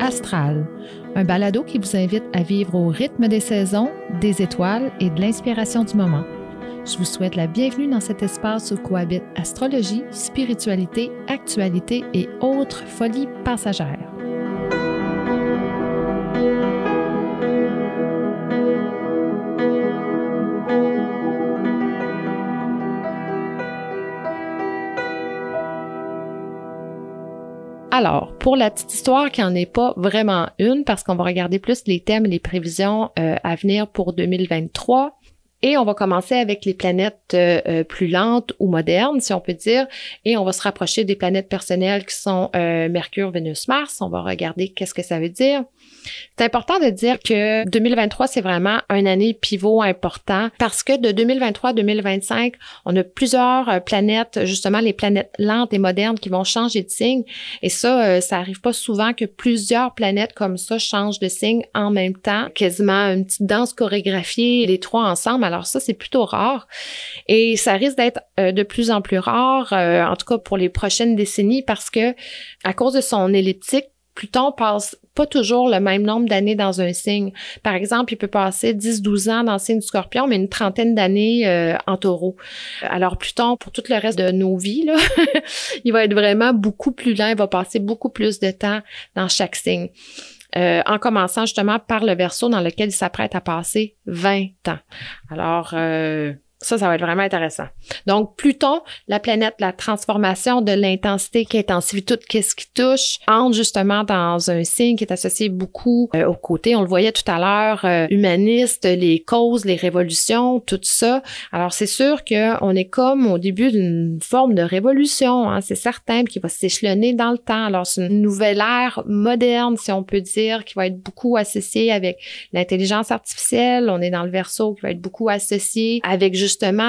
Astral, un balado qui vous invite à vivre au rythme des saisons, des étoiles et de l'inspiration du moment. Je vous souhaite la bienvenue dans cet espace où cohabitent astrologie, spiritualité, actualité et autres folies passagères. Alors, pour la petite histoire qui n'en est pas vraiment une, parce qu'on va regarder plus les thèmes les prévisions euh, à venir pour 2023, et on va commencer avec les planètes euh, euh, plus lentes ou modernes, si on peut dire, et on va se rapprocher des planètes personnelles qui sont Mercure, Vénus, Mars. On va regarder qu'est-ce que ça veut dire. C'est important de dire que 2023, c'est vraiment une année pivot important parce que de 2023 à 2025, on a plusieurs planètes, justement les planètes lentes et modernes qui vont changer de signe. Et ça, ça arrive pas souvent que plusieurs planètes comme ça changent de signe en même temps, quasiment une petite danse chorégraphiée, les trois ensemble alors ça, c'est plutôt rare. Et ça risque d'être euh, de plus en plus rare, euh, en tout cas pour les prochaines décennies, parce que à cause de son elliptique, Pluton passe pas toujours le même nombre d'années dans un signe. Par exemple, il peut passer 10-12 ans dans le signe du scorpion, mais une trentaine d'années euh, en taureau. Alors Pluton, pour tout le reste de nos vies, il va être vraiment beaucoup plus lent, il va passer beaucoup plus de temps dans chaque signe. Euh, en commençant justement par le verso dans lequel il s'apprête à passer 20 ans. Alors, euh, ça, ça va être vraiment intéressant. Donc, Pluton, la planète, la transformation de l'intensité qui intensifie tout ce qui touche, entre justement dans un signe qui est associé beaucoup euh, au côté, on le voyait tout à l'heure, euh, humaniste, les causes, les révolutions, tout ça. Alors, c'est sûr qu'on est comme au début d'une forme de révolution, hein, c'est certain, qui va s'échelonner dans le temps. Alors, c'est une nouvelle ère moderne, si on peut dire, qui va être beaucoup associée avec l'intelligence artificielle. On est dans le verso qui va être beaucoup associé avec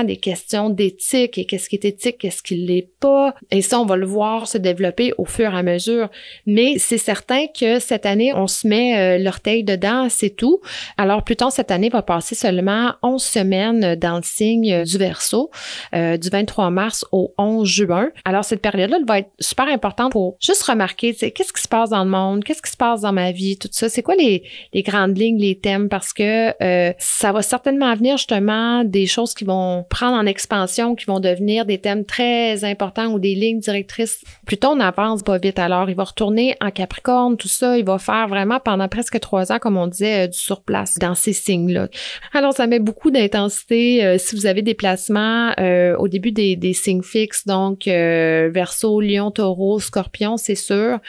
des questions d'éthique et qu'est-ce qui est éthique, qu'est-ce qui l'est pas. Et ça, on va le voir se développer au fur et à mesure. Mais c'est certain que cette année, on se met euh, l'orteil dedans, c'est tout. Alors, Pluton, cette année, va passer seulement 11 semaines dans le signe du Verseau, euh, du 23 mars au 11 juin. Alors, cette période-là va être super importante pour juste remarquer, qu'est-ce qui se passe dans le monde, qu'est-ce qui se passe dans ma vie, tout ça. C'est quoi les, les grandes lignes, les thèmes? Parce que euh, ça va certainement venir justement des choses qui vont prendre en expansion, qui vont devenir des thèmes très importants ou des lignes directrices. Plutôt on avance pas vite. Alors, il va retourner en Capricorne, tout ça. Il va faire vraiment pendant presque trois ans, comme on disait, euh, du surplace dans ces signes-là. Alors, ça met beaucoup d'intensité. Euh, si vous avez des placements euh, au début des, des signes fixes, donc Verseau, Lion, Taureau, Scorpion, c'est sûr.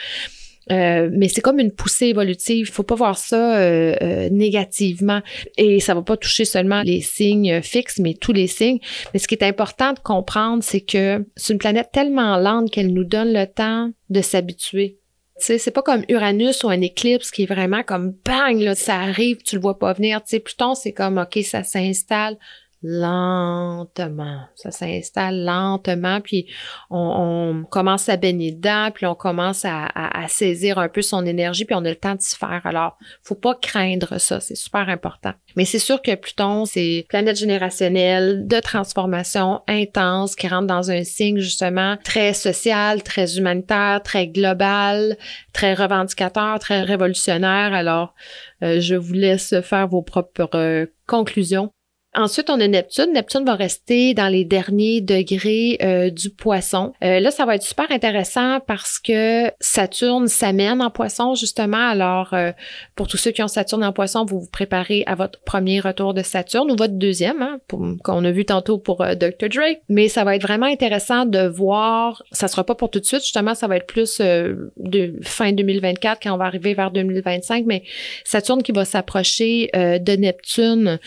Euh, mais c'est comme une poussée évolutive. Il faut pas voir ça euh, euh, négativement. Et ça va pas toucher seulement les signes fixes, mais tous les signes. Mais ce qui est important de comprendre, c'est que c'est une planète tellement lente qu'elle nous donne le temps de s'habituer. C'est pas comme Uranus ou un éclipse qui est vraiment comme bang, là, ça arrive, tu le vois pas venir. Tu sais, Pluton, c'est comme, OK, ça s'installe lentement. Ça s'installe lentement, puis on, commence à baigner dedans, puis on commence à, saisir un peu son énergie, puis on a le temps de s'y faire. Alors, faut pas craindre ça, c'est super important. Mais c'est sûr que Pluton, c'est planète générationnelle de transformation intense qui rentre dans un signe justement très social, très humanitaire, très global, très revendicateur, très révolutionnaire. Alors, euh, je vous laisse faire vos propres euh, conclusions. Ensuite, on a Neptune. Neptune va rester dans les derniers degrés euh, du poisson. Euh, là, ça va être super intéressant parce que Saturne s'amène en poisson, justement. Alors, euh, pour tous ceux qui ont Saturne en poisson, vous vous préparez à votre premier retour de Saturne ou votre deuxième, hein, qu'on a vu tantôt pour Dr. Drake. Mais ça va être vraiment intéressant de voir, ça sera pas pour tout de suite, justement, ça va être plus de fin 2024 quand on va arriver vers 2025, mais Saturne qui va s'approcher de Neptune.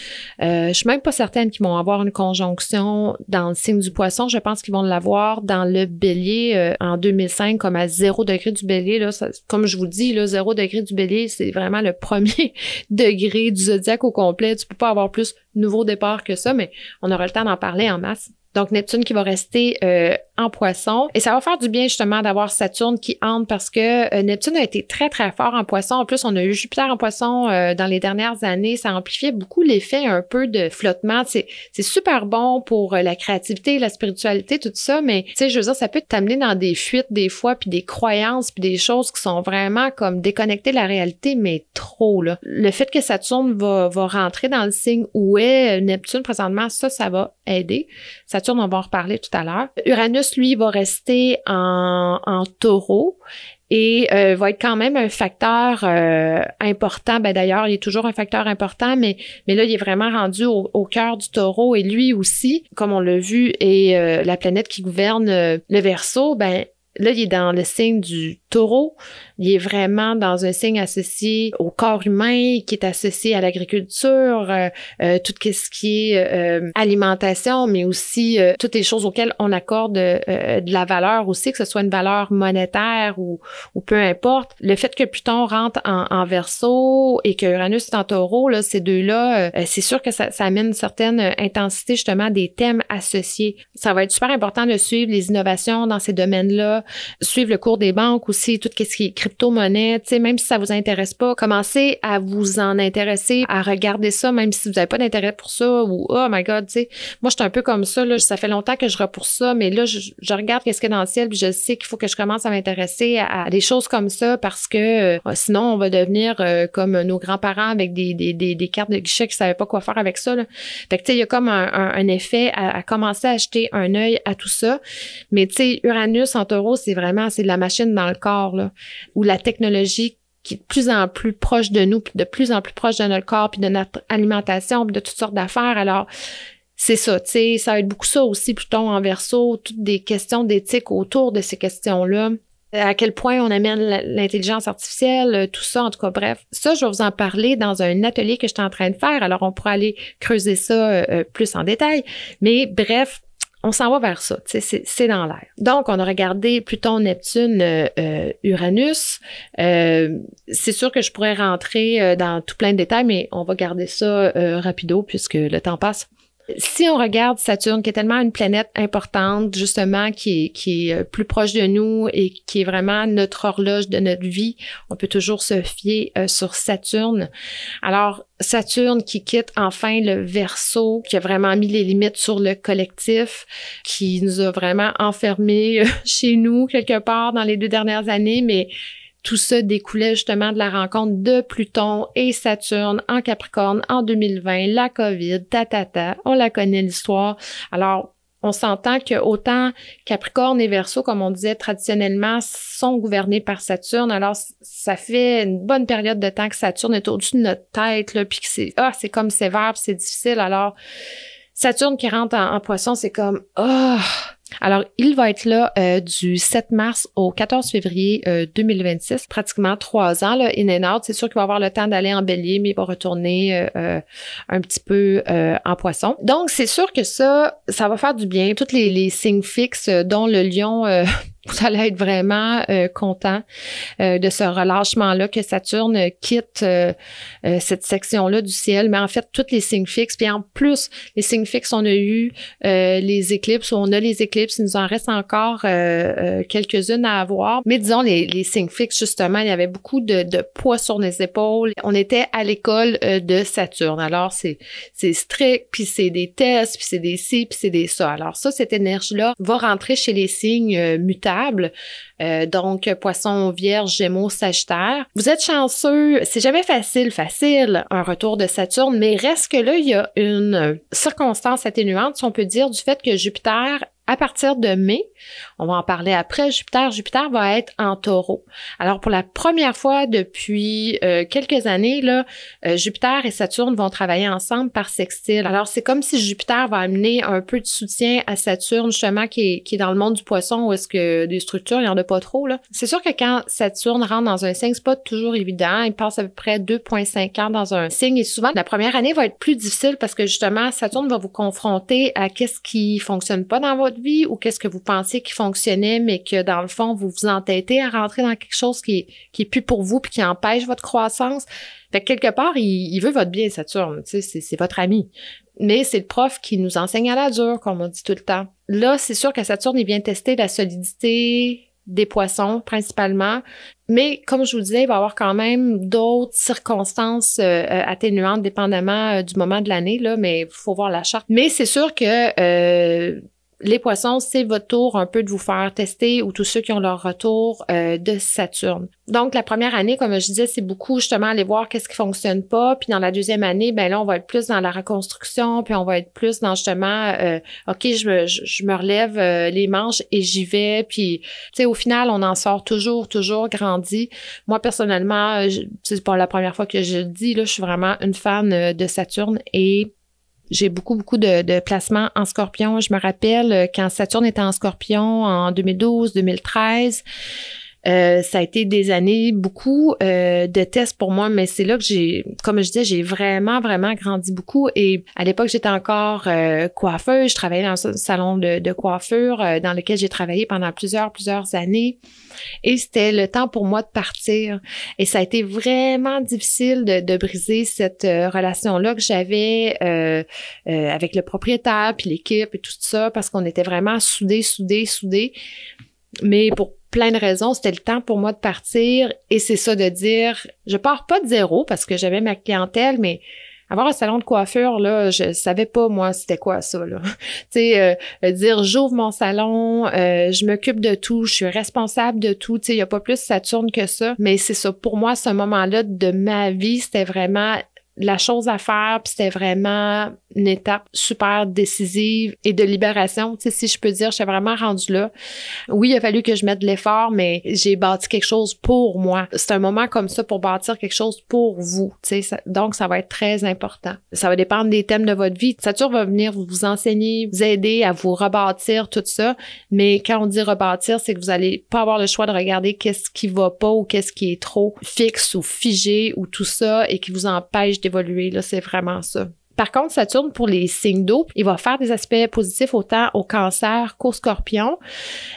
Je pas certaine qu'ils vont avoir une conjonction dans le signe du poisson. Je pense qu'ils vont l'avoir dans le bélier euh, en 2005 comme à zéro degré du bélier. Comme je vous dis, là, zéro degré du bélier, c'est vraiment le premier degré du zodiaque au complet. Tu peux pas avoir plus nouveau départ que ça, mais on aura le temps d'en parler en masse. Donc Neptune qui va rester euh, en poisson. Et ça va faire du bien justement d'avoir Saturne qui entre parce que euh, Neptune a été très, très fort en poisson. En plus, on a eu Jupiter en poisson euh, dans les dernières années. Ça amplifiait beaucoup l'effet un peu de flottement. C'est, super bon pour euh, la créativité, la spiritualité, tout ça. Mais tu sais, je veux dire, ça peut t'amener dans des fuites des fois, puis des croyances, puis des choses qui sont vraiment comme déconnectées de la réalité, mais trop, là. Le fait que Saturne va, va rentrer dans le signe où est Neptune présentement, ça, ça va aider. Saturne, on va en reparler tout à l'heure. Uranus, lui, va rester en, en taureau et euh, va être quand même un facteur euh, important. Ben d'ailleurs, il est toujours un facteur important, mais mais là, il est vraiment rendu au, au cœur du Taureau et lui aussi, comme on l'a vu, est euh, la planète qui gouverne le Verseau. Ben là, il est dans le signe du Taureau. Il est vraiment dans un signe associé au corps humain, qui est associé à l'agriculture, euh, euh, tout ce qui est euh, alimentation, mais aussi toutes les choses auxquelles on accorde de la valeur aussi, que ce soit une valeur monétaire ou, ou peu importe. Le fait que Pluton rentre en, en Verseau et que Uranus est en Taureau, là, ces deux-là, c'est sûr que ça, ça amène une certaine intensité justement des thèmes associés. Ça va être super important de suivre les innovations dans ces domaines-là, suivre le cours des banques aussi, tout ce qui est crypto-monnaie, tu sais, même si ça vous intéresse pas, commencez à vous en intéresser, à regarder ça, même si vous n'avez pas d'intérêt pour ça ou oh my god, tu. Moi, je suis un peu comme ça, là. Ça fait longtemps que je pour ça, mais là, je, regarde qu'est-ce qu'il y a dans le ciel, puis je sais qu'il faut que je commence à m'intéresser à, des choses comme ça parce que euh, sinon, on va devenir euh, comme nos grands-parents avec des, des, des, cartes de guichet qui savaient pas quoi faire avec ça, là. Fait que, tu sais, il y a comme un, un, effet à, à, commencer à acheter un œil à tout ça. Mais, tu sais, Uranus en taureau, c'est vraiment, c'est de la machine dans le corps, là où la technologie qui est de plus en plus proche de nous, puis de plus en plus proche de notre corps, puis de notre alimentation, puis de toutes sortes d'affaires. Alors, c'est ça, tu sais, ça être beaucoup ça aussi, Pluton en verso, toutes des questions d'éthique autour de ces questions-là. À quel point on amène l'intelligence artificielle, tout ça, en tout cas, bref. Ça, je vais vous en parler dans un atelier que je suis en train de faire. Alors, on pourra aller creuser ça euh, plus en détail. Mais bref, on s'en va vers ça, c'est dans l'air. Donc, on a regardé Pluton, Neptune, euh, euh, Uranus. Euh, c'est sûr que je pourrais rentrer dans tout plein de détails, mais on va garder ça rapido puisque le temps passe. Si on regarde Saturne, qui est tellement une planète importante, justement, qui est, qui est plus proche de nous et qui est vraiment notre horloge de notre vie, on peut toujours se fier sur Saturne. Alors, Saturne qui quitte enfin le verso, qui a vraiment mis les limites sur le collectif, qui nous a vraiment enfermés chez nous quelque part dans les deux dernières années, mais tout ça découlait justement de la rencontre de Pluton et Saturne en Capricorne en 2020, la COVID, ta, ta, ta on la connaît l'histoire. Alors, on s'entend que autant Capricorne et Verseau, comme on disait traditionnellement, sont gouvernés par Saturne. Alors, ça fait une bonne période de temps que Saturne est au-dessus de notre tête, puis que c'est ah, c'est comme sévère, c'est difficile. Alors, Saturne qui rentre en, poisson, c'est comme ah. Alors, il va être là euh, du 7 mars au 14 février 2026, euh, pratiquement trois ans, là, in and out. C'est sûr qu'il va avoir le temps d'aller en bélier, mais il va retourner euh, un petit peu en poisson. Donc, c'est sûr que ça, ça va faire du bien. Toutes les, les signes fixes, dont le lion vous allez être vraiment euh, content euh, de ce relâchement-là que Saturne quitte euh, cette section-là du ciel. Mais en fait, tous les signes fixes, puis en plus, les signes fixes, on a eu les éclipses, on a les éclipses, il nous en reste encore quelques-unes à avoir. Mais disons, les, signes fixes, justement, il y avait beaucoup de, de poids sur les épaules. On était à l'école de Saturne. Alors, c'est strict, puis c'est des tests, puis c'est des ci, puis c'est des ça. Alors ça, cette énergie-là va rentrer chez les signes mutables euh, donc, poisson, vierge, gémeaux, sagittaire. Vous êtes chanceux. C'est jamais facile, facile, un retour de Saturne, mais reste que là, il y a une circonstance atténuante, si on peut dire, du fait que Jupiter à partir de mai, on va en parler après, Jupiter, Jupiter va être en taureau. Alors pour la première fois depuis euh, quelques années, là, euh, Jupiter et Saturne vont travailler ensemble par sextile. Alors c'est comme si Jupiter va amener un peu de soutien à Saturne, justement, qui est, qui est dans le monde du poisson, où est-ce que des structures, il n'y en a pas trop. C'est sûr que quand Saturne rentre dans un signe, c'est pas toujours évident. Il passe à peu près 2,5 ans dans un signe et souvent la première année va être plus difficile parce que justement, Saturne va vous confronter à qu'est-ce qui fonctionne pas dans votre vie ou qu'est-ce que vous pensiez qui fonctionnait, mais que dans le fond, vous vous entêtez à rentrer dans quelque chose qui est, qui est plus pour vous puis qui empêche votre croissance. Fait que quelque part, il, il veut votre bien, Saturne. C'est, c'est votre ami. Mais c'est le prof qui nous enseigne à la dure, comme on dit tout le temps. Là, c'est sûr que Saturne, il vient tester la solidité, des poissons principalement. Mais comme je vous disais, il va y avoir quand même d'autres circonstances euh, euh, atténuantes dépendamment euh, du moment de l'année, là, mais il faut voir la charte. Mais c'est sûr que les poissons, c'est votre tour un peu de vous faire tester ou tous ceux qui ont leur retour euh, de Saturne. Donc, la première année, comme je disais, c'est beaucoup justement aller voir qu'est-ce qui fonctionne pas. Puis dans la deuxième année, ben là, on va être plus dans la reconstruction, puis on va être plus dans justement, euh, OK, je me, je, me relève euh, les manches et j'y vais. Puis, tu sais, au final, on en sort toujours, toujours grandi. Moi, personnellement, c'est pas la première fois que je le dis, là, je suis vraiment une fan de Saturne et j'ai beaucoup, beaucoup de, placements en scorpion. Je me rappelle euh, quand Saturne était en scorpion en 2012, 2013. Euh, ça a été des années, beaucoup euh, de tests pour moi, mais c'est là que j'ai, comme je disais, j'ai vraiment, vraiment grandi beaucoup. Et à l'époque, j'étais encore euh, coiffeuse. Je travaillais dans un salon de, de coiffure dans lequel j'ai travaillé pendant plusieurs, plusieurs années. Et c'était le temps pour moi de partir. Et ça a été vraiment difficile de, de briser cette relation-là que j'avais avec le propriétaire, puis l'équipe et tout ça, parce qu'on était vraiment soudés, soudés, soudés. Mais pour plein de raisons, c'était le temps pour moi de partir et c'est ça de dire, je pars pas de zéro parce que j'avais ma clientèle, mais avoir un salon de coiffure là, je savais pas moi c'était quoi ça là. tu sais euh, dire j'ouvre mon salon, euh, je m'occupe de tout, je suis responsable de tout, tu sais il y a pas plus Saturne que ça, mais c'est ça pour moi ce moment-là de ma vie, c'était vraiment la chose à faire, puis c'était vraiment une étape super décisive et de libération, tu sais, si je peux dire, j'étais vraiment rendue là. Oui, il a fallu que je mette de l'effort, mais j'ai bâti quelque chose pour moi. C'est un moment comme ça pour bâtir quelque chose pour vous, tu sais, donc ça va être très important. Ça va dépendre des thèmes de votre vie. Saturne va venir vous enseigner, vous aider à vous rebâtir tout ça, mais quand on dit rebâtir, c'est que vous allez pas avoir le choix de regarder qu'est-ce qui va pas ou qu'est-ce qui est trop fixe ou figé ou tout ça et qui vous empêche évoluer. Là, c'est vraiment ça. Par contre, Saturne, pour les signes d'eau, il va faire des aspects positifs autant au cancer qu'au scorpion.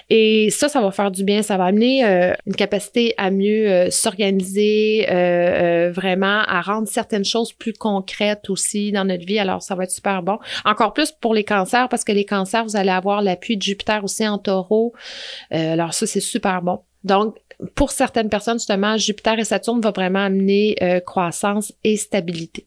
Et ça, ça va faire du bien. Ça va amener euh, une capacité à mieux euh, s'organiser, euh, vraiment à rendre certaines choses plus concrètes aussi dans notre vie. Alors, ça va être super bon. Encore plus pour les cancers, parce que les cancers, vous allez avoir l'appui de Jupiter aussi en taureau. alors, ça, c'est super bon. Donc, pour certaines personnes, justement, Jupiter et Saturne vont vraiment amener euh, croissance et stabilité.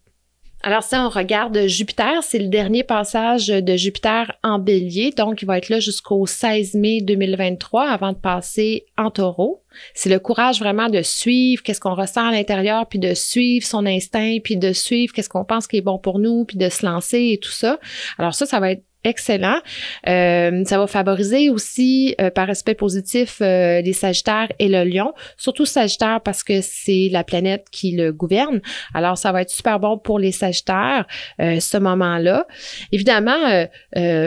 Alors, si on regarde Jupiter, c'est le dernier passage de Jupiter en bélier, donc il va être là jusqu'au 16 mai 2023 avant de passer en taureau. C'est le courage vraiment de suivre qu'est-ce qu'on ressent à l'intérieur, puis de suivre son instinct, puis de suivre qu'est-ce qu'on pense qui est bon pour nous, puis de se lancer et tout ça. Alors ça, ça va être excellent. Euh, ça va favoriser aussi, euh, par aspect positif, euh, les Sagittaires et le Lion. Surtout Sagittaire parce que c'est la planète qui le gouverne. Alors, ça va être super bon pour les Sagittaires, ce moment-là. Évidemment,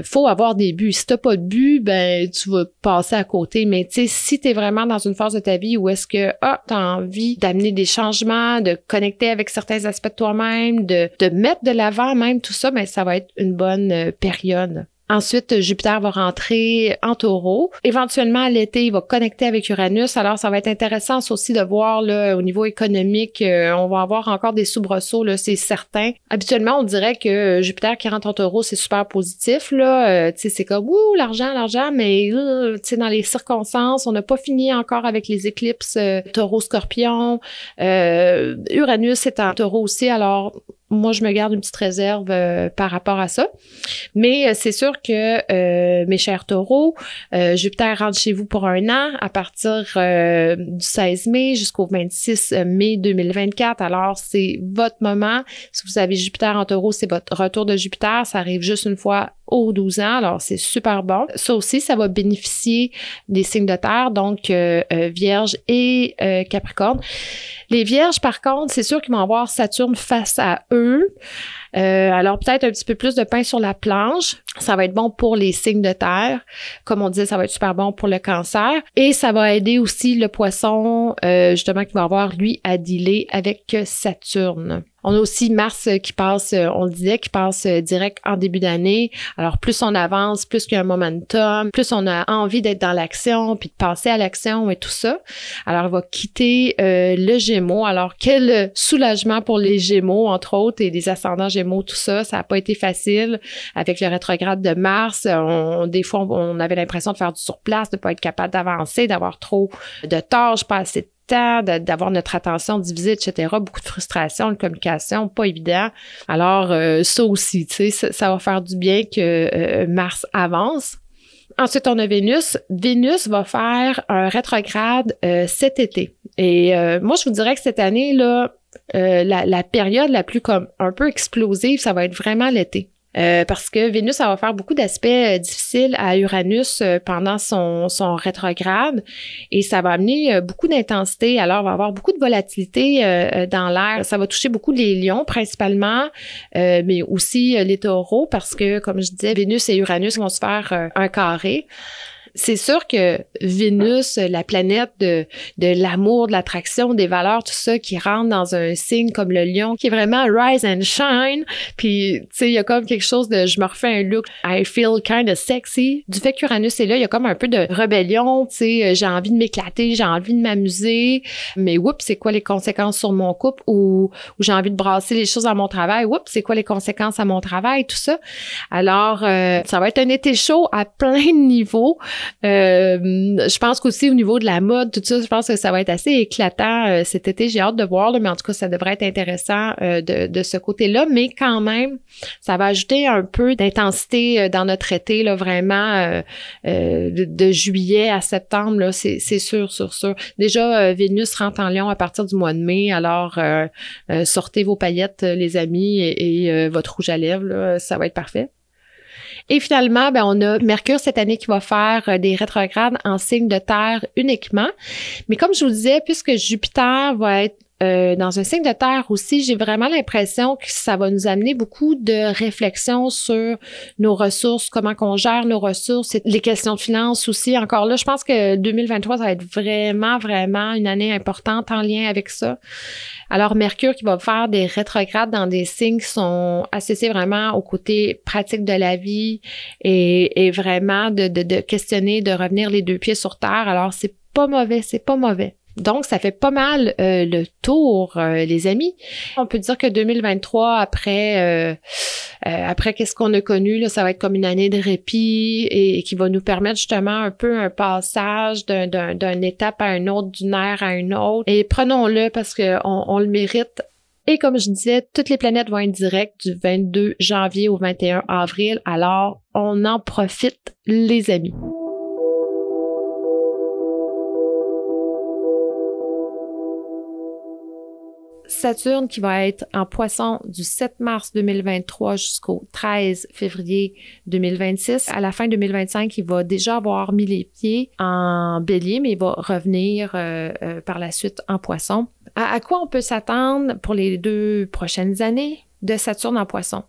faut avoir des buts. Si t'as pas de but, ben tu vas passer à côté. Mais tu sais, si tu vraiment dans une phase de ta vie où est-ce que ah, tu envie d'amener des changements, de connecter avec certains aspects de toi-même, de, de mettre de l'avant même tout ça, ben ça va être une bonne période Ensuite, Jupiter va rentrer en taureau. Éventuellement, à l'été, il va connecter avec Uranus. Alors, ça va être intéressant aussi de voir là, au niveau économique, euh, on va avoir encore des soubresauts, là, c'est certain. Habituellement, on dirait que Jupiter qui rentre en taureau, c'est super positif. Là. Euh, c'est comme, ouh, l'argent, l'argent, mais euh, dans les circonstances, on n'a pas fini encore avec les éclipses taureau-scorpion. Uranus est en taureau aussi, alors moi, je me garde une petite réserve euh, par rapport à ça. Mais euh, c'est sûr que, euh, mes chers taureaux, Jupiter rentre chez vous pour un an à partir du 16 mai jusqu'au 26 mai 2024. Alors, c'est votre moment. Si vous avez Jupiter en taureau, c'est votre retour de Jupiter. Ça arrive juste une fois aux 12 ans. Alors, c'est super bon. Ça aussi, ça va bénéficier des signes de terre, donc Vierge et Capricorne. Les vierges, par contre, c'est sûr qu'ils vont avoir Saturne face à eux. Euh, alors peut-être un petit peu plus de pain sur la planche. Ça va être bon pour les signes de terre. Comme on disait, ça va être super bon pour le cancer. Et ça va aider aussi le poisson, euh, justement, qui va avoir, lui, à dealer avec Saturne. On a aussi Mars qui passe, on le disait, qui passe direct en début d'année. Alors, plus on avance, plus qu'il y a un momentum, plus on a envie d'être dans l'action, puis de passer à l'action et tout ça. Alors, il va quitter le Gémeaux. Alors, quel soulagement pour les Gémeaux, entre autres, et les ascendants Gémeaux, tout ça. Ça n'a pas été facile avec le rétrograde de Mars. On, des fois, on avait l'impression de faire du surplace, de pas être capable d'avancer, d'avoir trop de tâches, pas assez de temps, d'avoir notre attention divisée, etc. Beaucoup de frustration, de communication, pas évident. Alors, euh, ça aussi, tu sais, ça, va faire du bien que euh, Mars avance. Ensuite, on a Vénus. Vénus va faire un rétrograde euh, cet été. Et moi, je vous dirais que cette année, là, la, la, période la plus comme un peu explosive, ça va être vraiment l'été. Euh, parce que Vénus, ça va faire beaucoup d'aspects euh, difficiles à Uranus euh, pendant son, son rétrograde et ça va amener beaucoup d'intensité. Alors, il va avoir beaucoup de volatilité dans l'air. Ça va toucher beaucoup les lions principalement, mais aussi les taureaux parce que, comme je disais, Vénus et Uranus vont se faire un carré c'est sûr que Vénus, la planète de, de l'amour, de l'attraction, des valeurs, tout ça, qui rentre dans un signe comme le lion, qui est vraiment rise and shine. Puis, tu sais, il y a comme quelque chose de je me refais un look, I feel kind of sexy. Du fait qu'Uranus est là, il y a comme un peu de rébellion, tu sais, j'ai envie de m'éclater, j'ai envie de m'amuser. Mais oups, c'est quoi les conséquences sur mon couple ou, ou j'ai envie de brasser les choses à mon travail? Oups, c'est quoi les conséquences à mon travail, tout ça. Alors, euh, ça va être un été chaud à plein de niveaux. Euh, je pense qu'aussi au niveau de la mode, tout ça, je pense que ça va être assez éclatant euh, cet été. J'ai hâte de voir, mais en tout cas, ça devrait être intéressant euh, de, de, ce côté-là. Mais quand même, ça va ajouter un peu d'intensité dans notre été, là, vraiment de, de, juillet à septembre, là, c'est, c'est sûr, sûr, sûr. Déjà, Vénus rentre en Lion à partir du mois de mai, alors sortez vos paillettes, les amis, et, et votre rouge à lèvres, là, ça va être parfait. Et finalement, ben, on a Mercure cette année qui va faire euh, des rétrogrades en signe de terre uniquement. Mais comme je vous disais, puisque Jupiter va être euh, dans un signe de terre aussi, j'ai vraiment l'impression que ça va nous amener beaucoup de réflexions sur nos ressources, comment qu'on gère nos ressources, les questions de finances aussi. Encore là, je pense que 2023, ça va être vraiment, vraiment une année importante en lien avec ça. Alors, Mercure qui va faire des rétrogrades dans des signes qui sont associés vraiment au côté pratique de la vie et, et vraiment de, de, de questionner, de revenir les deux pieds sur terre. Alors, c'est pas mauvais, c'est pas mauvais. Donc, ça fait pas mal euh, le tour, euh, les amis. On peut dire que 2023, après, euh, après qu'est-ce qu'on a connu, là, ça va être comme une année de répit et, qui va nous permettre justement un peu un passage d'une étape à une autre, d'une ère à une autre. Et prenons-le parce qu'on on le mérite. Et comme je disais, toutes les planètes vont être directes du 22 janvier au 21 avril. Alors, on en profite, les amis. Saturne qui va être en poisson du 7 mars 2023 jusqu'au 13 février 2026. À la fin 2025, il va déjà avoir mis les pieds en bélier, mais il va revenir euh, euh, par la suite en poisson. À, quoi on peut s'attendre pour les deux prochaines années de Saturne en poisson?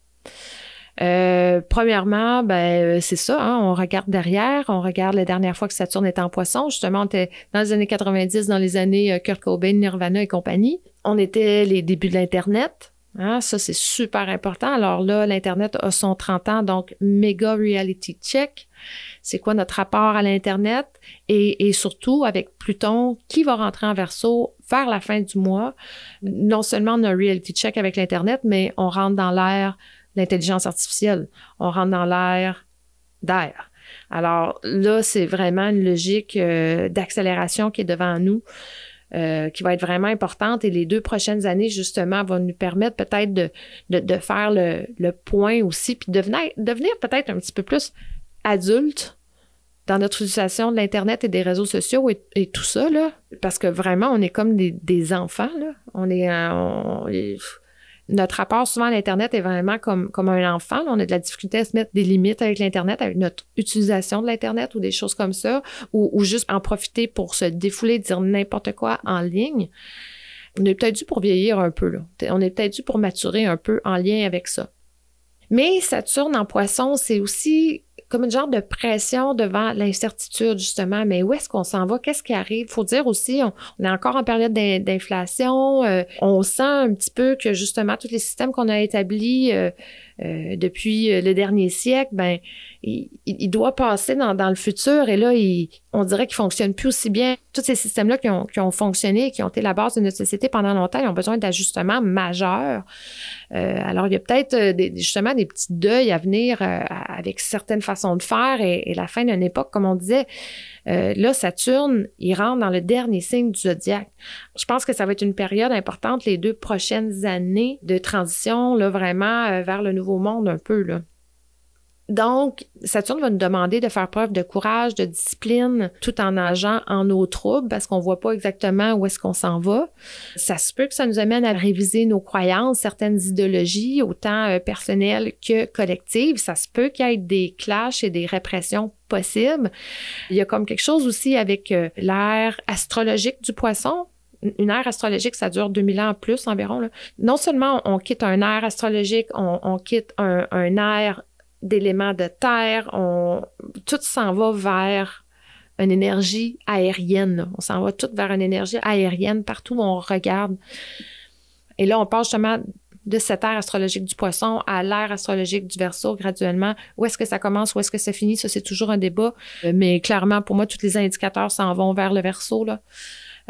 Euh, premièrement, ben c'est ça, hein, on regarde derrière, on regarde la dernière fois que Saturne était en poisson. Justement, on était dans les années 90, dans les années Kurt Cobain, Nirvana et compagnie on était les débuts de l'Internet. Hein, ça, c'est super important. Alors là, l'Internet a son 30 ans, donc méga reality check. C'est quoi notre rapport à l'Internet? Et, surtout, avec Pluton, qui va rentrer en verso vers la fin du mois? Non seulement on a un reality check avec l'Internet, mais on rentre dans l'ère l'intelligence artificielle. On rentre dans l'ère d'air. Alors là, c'est vraiment une logique euh, d'accélération qui est devant nous. Euh, qui va être vraiment importante et les deux prochaines années, justement, vont nous permettre peut-être de, de, de, faire le, le, point aussi, puis devenir, devenir peut-être un petit peu plus adulte dans notre utilisation de l'Internet et des réseaux sociaux et, et, tout ça, là, parce que vraiment, on est comme des, des enfants, là. On est, on, notre rapport souvent à l'Internet est vraiment comme, comme un enfant. On a de la difficulté à se mettre des limites avec l'Internet, avec notre utilisation de l'Internet ou des choses comme ça, ou, ou juste en profiter pour se défouler, dire n'importe quoi en ligne. On est peut-être dû pour vieillir un peu, là. On est peut-être dû pour maturer un peu en lien avec ça. Mais Saturne en poisson, c'est aussi comme une genre de pression devant l'incertitude, justement. Mais où est-ce qu'on s'en va? Qu'est-ce qui arrive? faut dire aussi, on, est encore en période d'inflation. Euh, on sent un petit peu que, justement, tous les systèmes qu'on a établis euh, euh, depuis le dernier siècle, ben, il, doit passer dans, le futur. Et là, on dirait qu'il fonctionne plus aussi bien. Tous ces systèmes-là qui ont, fonctionné, qui ont été la base de notre société pendant longtemps, ils ont besoin d'ajustements majeurs. Euh, alors, il y a peut-être justement des petits deuils à venir avec certaines façons de faire et, la fin d'une époque, comme on disait. Euh, là, Saturne, il rentre dans le dernier signe du zodiaque. Je pense que ça va être une période importante les deux prochaines années de transition, là, vraiment euh, vers le nouveau monde un peu, là. Donc, Saturne va nous demander de faire preuve de courage, de discipline, tout en nageant en eau trouble parce qu'on voit pas exactement où est-ce qu'on s'en va. Ça se peut que ça nous amène à réviser nos croyances, certaines idéologies, autant euh, personnelles que collectives. Ça se peut qu'il y ait des clashs et des répressions possibles. Il y a comme quelque chose aussi avec euh, l'ère astrologique du poisson une ère astrologique, ça dure 2000 ans plus environ. Non seulement on quitte un ère astrologique, on, quitte un, un ère d'éléments de terre. On, tout s'en va vers une énergie aérienne. On s'en va tout vers une énergie aérienne partout où on regarde. Et là, on passe justement de cette ère astrologique du poisson à l'ère astrologique du verso graduellement. Où est-ce que ça commence, où est-ce que ça finit, ça c'est toujours un débat. Euh, mais clairement, pour moi, tous les indicateurs s'en vont vers le verso.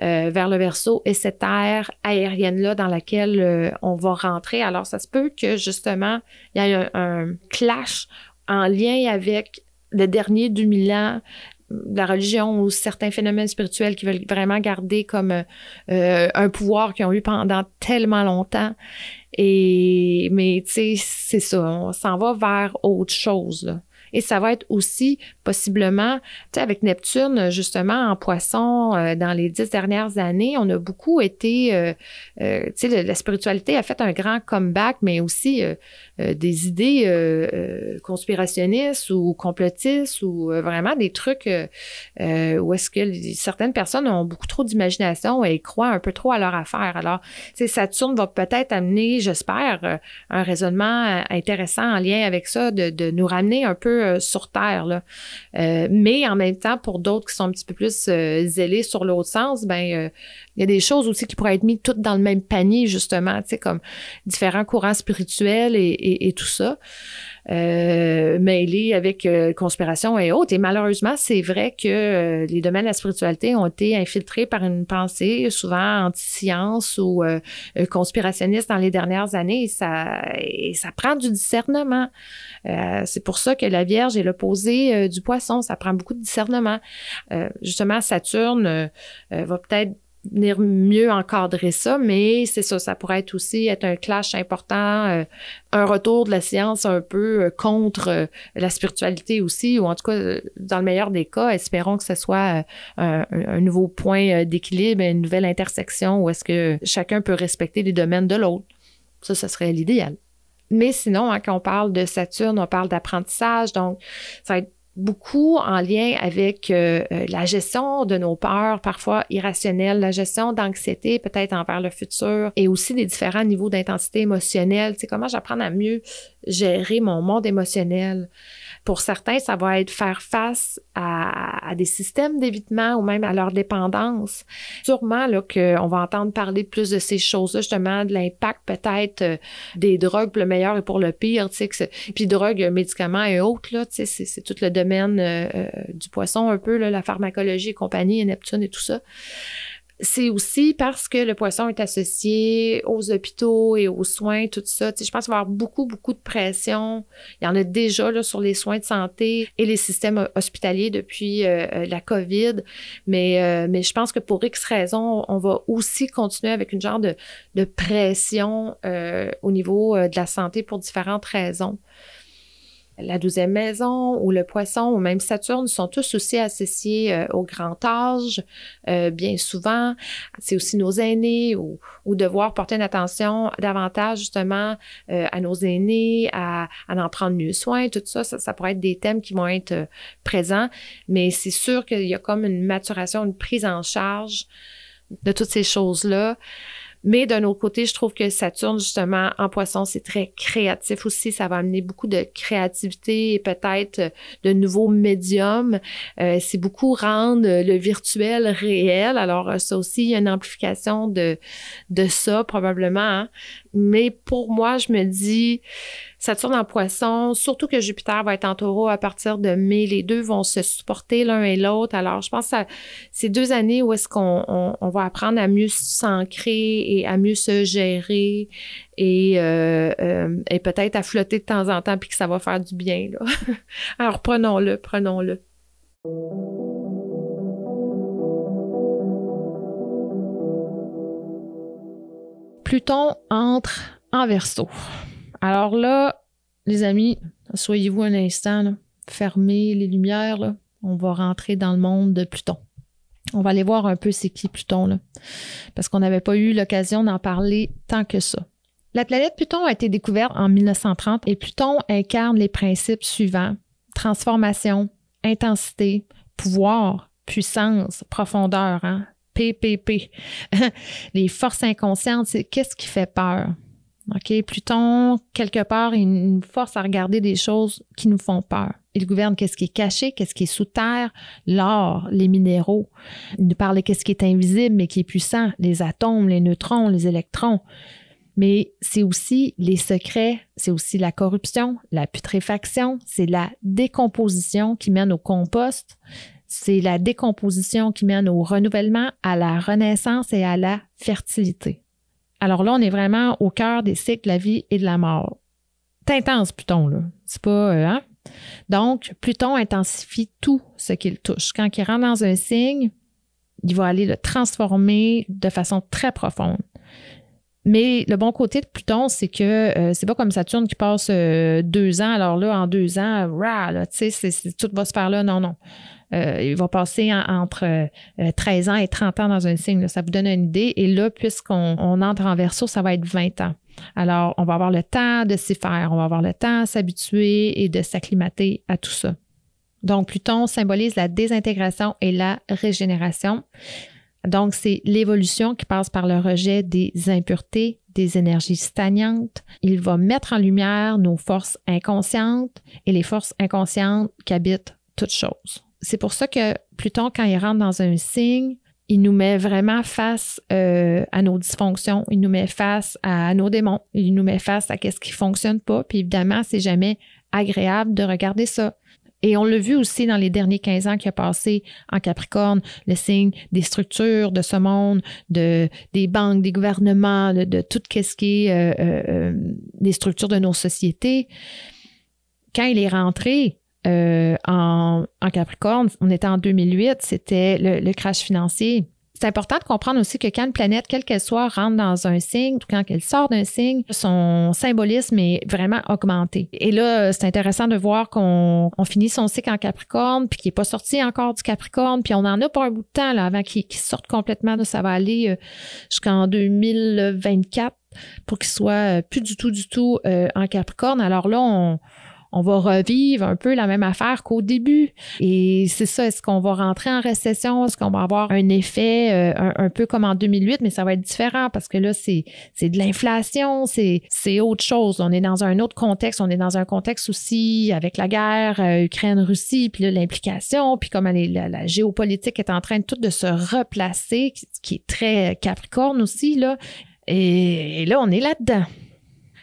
Euh, vers le verso et cette ère aérienne-là dans laquelle euh, on va rentrer. Alors, ça se peut que justement, il y ait un, clash en lien avec le dernier du mille la religion ou certains phénomènes spirituels qui veulent vraiment garder comme euh, un pouvoir qu'ils ont eu pendant tellement longtemps. Et mais tu sais, c'est ça, on s'en va vers autre chose. Et ça va être aussi possiblement, tu sais, avec Neptune, justement, en poisson, euh, dans les dix dernières années, on a beaucoup été, euh, euh, tu sais, la, spiritualité a fait un grand comeback, mais aussi des idées conspirationnistes ou complotistes ou vraiment des trucs où est-ce que certaines personnes ont beaucoup trop d'imagination et croient un peu trop à leur affaire. Alors, tu sais, Saturne va peut-être amener, j'espère, un raisonnement intéressant en lien avec ça, de, de nous ramener un peu euh, sur Terre. Euh, mais en même temps, pour d'autres qui sont un petit peu plus euh, zélés sur l'autre sens, ben il y a des choses aussi qui pourraient être mises toutes dans le même panier, justement, comme différents courants spirituels et, tout ça. Euh, mêlés avec conspiration et autres. Et malheureusement, c'est vrai que les domaines de la spiritualité ont été infiltrés par une pensée souvent anti-science ou conspirationniste dans les dernières années. Ça, et ça prend du discernement. c'est pour ça que la Vierge est l'opposé du poisson. Ça prend beaucoup de discernement. justement, Saturne va peut-être venir mieux encadrer ça, mais c'est ça, ça pourrait être aussi être un clash important, euh, un retour de la science un peu euh, contre euh, la spiritualité aussi, ou en tout cas, dans le meilleur des cas, espérons que ce soit un, nouveau point d'équilibre, une nouvelle intersection où est-ce que chacun peut respecter les domaines de l'autre. Ça, ce serait l'idéal. Mais sinon, hein, quand on parle de Saturne, on parle d'apprentissage, donc ça va être beaucoup en lien avec euh, euh, la gestion de nos peurs parfois irrationnelles, la gestion d'anxiété peut-être envers le futur et aussi des différents niveaux d'intensité émotionnelle. C'est comment j'apprends à mieux gérer mon monde émotionnel. Pour certains, ça va être faire face à, des systèmes d'évitement ou même à leur dépendance. Sûrement là qu'on va entendre parler plus de ces choses-là, justement, de l'impact peut-être euh, des drogues pour le meilleur et pour le pire, tu sais, puis drogues, médicaments et autres, là, tu sais, c'est tout le domaine euh, euh, du poisson un peu, là, la pharmacologie et compagnie, et Neptune et tout ça c'est aussi parce que le poisson est associé aux hôpitaux et aux soins, tout ça. je pense qu'il y avoir beaucoup, beaucoup de pression. Il y en a déjà là, sur les soins de santé et les systèmes hospitaliers depuis euh, euh, la COVID. Mais, euh, mais je pense que pour X raisons, on va aussi continuer avec une genre de, de pression au niveau de la santé pour différentes raisons la douzième maison ou le poisson ou même Saturne sont tous aussi associés euh, au grand âge. Euh, bien souvent, c'est aussi nos aînés ou, ou, devoir porter une attention davantage justement euh, à nos aînés, à, à, en prendre mieux soin, tout ça, ça, ça pourrait être des thèmes qui vont être présents. Mais c'est sûr qu'il y a comme une maturation, une prise en charge de toutes ces choses-là. Mais d'un autre côté, je trouve que Saturne, justement, en poisson, c'est très créatif aussi. Ça va amener beaucoup de créativité et peut-être de nouveaux médiums. Euh, c'est beaucoup rendre le virtuel réel. Alors, ça aussi, il y a une amplification de, de ça, probablement. Hein. Mais pour moi, je me dis, Saturne en poisson, surtout que Jupiter va être en taureau à partir de mai. Les deux vont se supporter l'un et l'autre. Alors, je pense que c'est deux années où est-ce qu'on on, va apprendre à mieux s'ancrer et à mieux se gérer et, euh, euh, et peut-être à flotter de temps en temps puis que ça va faire du bien. Alors, prenons-le, prenons-le. Pluton entre en verso. Alors là, les amis, soyez-vous un instant, fermez les lumières, on va rentrer dans le monde de Pluton. On va aller voir un peu c'est qui Pluton, là, parce qu'on n'avait pas eu l'occasion d'en parler tant que ça. La planète Pluton a été découverte en 1930 et Pluton incarne les principes suivants transformation, intensité, pouvoir, puissance, profondeur, hein? Les forces inconscientes, c'est qu'est-ce qui fait peur? OK? Pluton, quelque part, il nous force à regarder des choses qui nous font peur. Il gouverne qu'est-ce qui est caché, qu'est-ce qui est sous terre, l'or, les minéraux. Il nous parle de qu'est-ce qui est invisible mais qui est puissant, les atomes, les neutrons, les électrons. Mais c'est aussi les secrets, c'est aussi la corruption, la putréfaction, c'est la décomposition qui mène au compost, c'est la décomposition qui mène au renouvellement, à la renaissance et à la fertilité. Alors là, on est vraiment au cœur des cycles de la vie et de la mort. C'est intense, Pluton, là. C'est pas, euh, hein? Donc, Pluton intensifie tout ce qu'il touche. Quand il rentre dans un signe, il va aller le transformer de façon très profonde. Mais le bon côté de Pluton, c'est que euh, c'est pas comme Saturne qui passe euh, deux ans. Alors là, en deux ans, rah, là, tout va se faire là. Non, non. Euh, il va passer entre 13 ans et 30 ans dans un signe. ça vous donne une idée. Et là, puisqu'on entre en verso, ça va être 20 ans. Alors, on va avoir le temps de s'y faire. On va avoir le temps de s'habituer et de s'acclimater à tout ça. Donc, Pluton symbolise la désintégration et la régénération. Donc, c'est l'évolution qui passe par le rejet des impuretés, des énergies stagnantes. Il va mettre en lumière nos forces inconscientes et les forces inconscientes qui habitent toutes choses. C'est pour ça que Pluton, quand il rentre dans un signe, il nous met vraiment face euh, à nos dysfonctions, il nous met face à nos démons, il nous met face à qu'est-ce qui fonctionne pas. Puis évidemment, c'est jamais agréable de regarder ça. Et on l'a vu aussi dans les derniers 15 ans qui a passé en Capricorne, le signe des structures de ce monde, de, des banques, des gouvernements, de, tout ce qui est euh, euh, des structures de nos sociétés. Quand il est rentré, en, Capricorne, on était en 2008, c'était le, crash financier c'est important de comprendre aussi que quand une planète, quelle qu'elle soit, rentre dans un signe, ou quand elle sort d'un signe, son symbolisme est vraiment augmenté. Et là, c'est intéressant de voir qu'on finit son cycle en Capricorne, puis qu'il n'est pas sorti encore du Capricorne, puis on en a pas un bout de temps là, avant qu'il sorte complètement. ça va aller euh, jusqu'en 2024 pour qu'il soit euh, plus du tout, du tout euh, en Capricorne. Alors là, on on va revivre un peu la même affaire qu'au début. Et c'est ça, est-ce qu'on va rentrer en récession? Est-ce qu'on va avoir un effet euh, un, peu comme en 2008, mais ça va être différent parce que là, c'est, c'est de l'inflation, c'est, c'est autre chose. On est dans un autre contexte. On est dans un contexte aussi avec la guerre euh, Ukraine-Russie, puis l'implication, puis comme la, la, géopolitique est en train de tout de se replacer, qui, est très capricorne aussi, là. et là, on est là-dedans.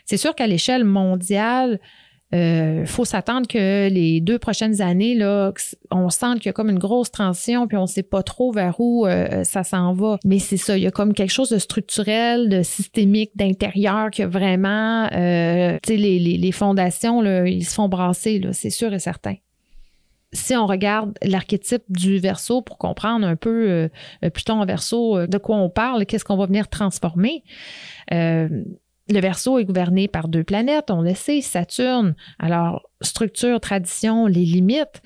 C'est sûr qu'à l'échelle mondiale, il euh, faut s'attendre que les deux prochaines années, là, on sent qu'il y a comme une grosse transition, puis on ne sait pas trop vers où euh, ça s'en va. Mais c'est ça, il y a comme quelque chose de structurel, de systémique, d'intérieur qui a vraiment, euh, tu sais, les, les, fondations, là, ils se font brasser, c'est sûr et certain si on regarde l'archétype du verso pour comprendre un peu plutôt en verso de quoi on parle, qu'est-ce qu'on va venir transformer, le verso est gouverné par deux planètes, on le sait, Saturne. Alors, structure, tradition, les limites.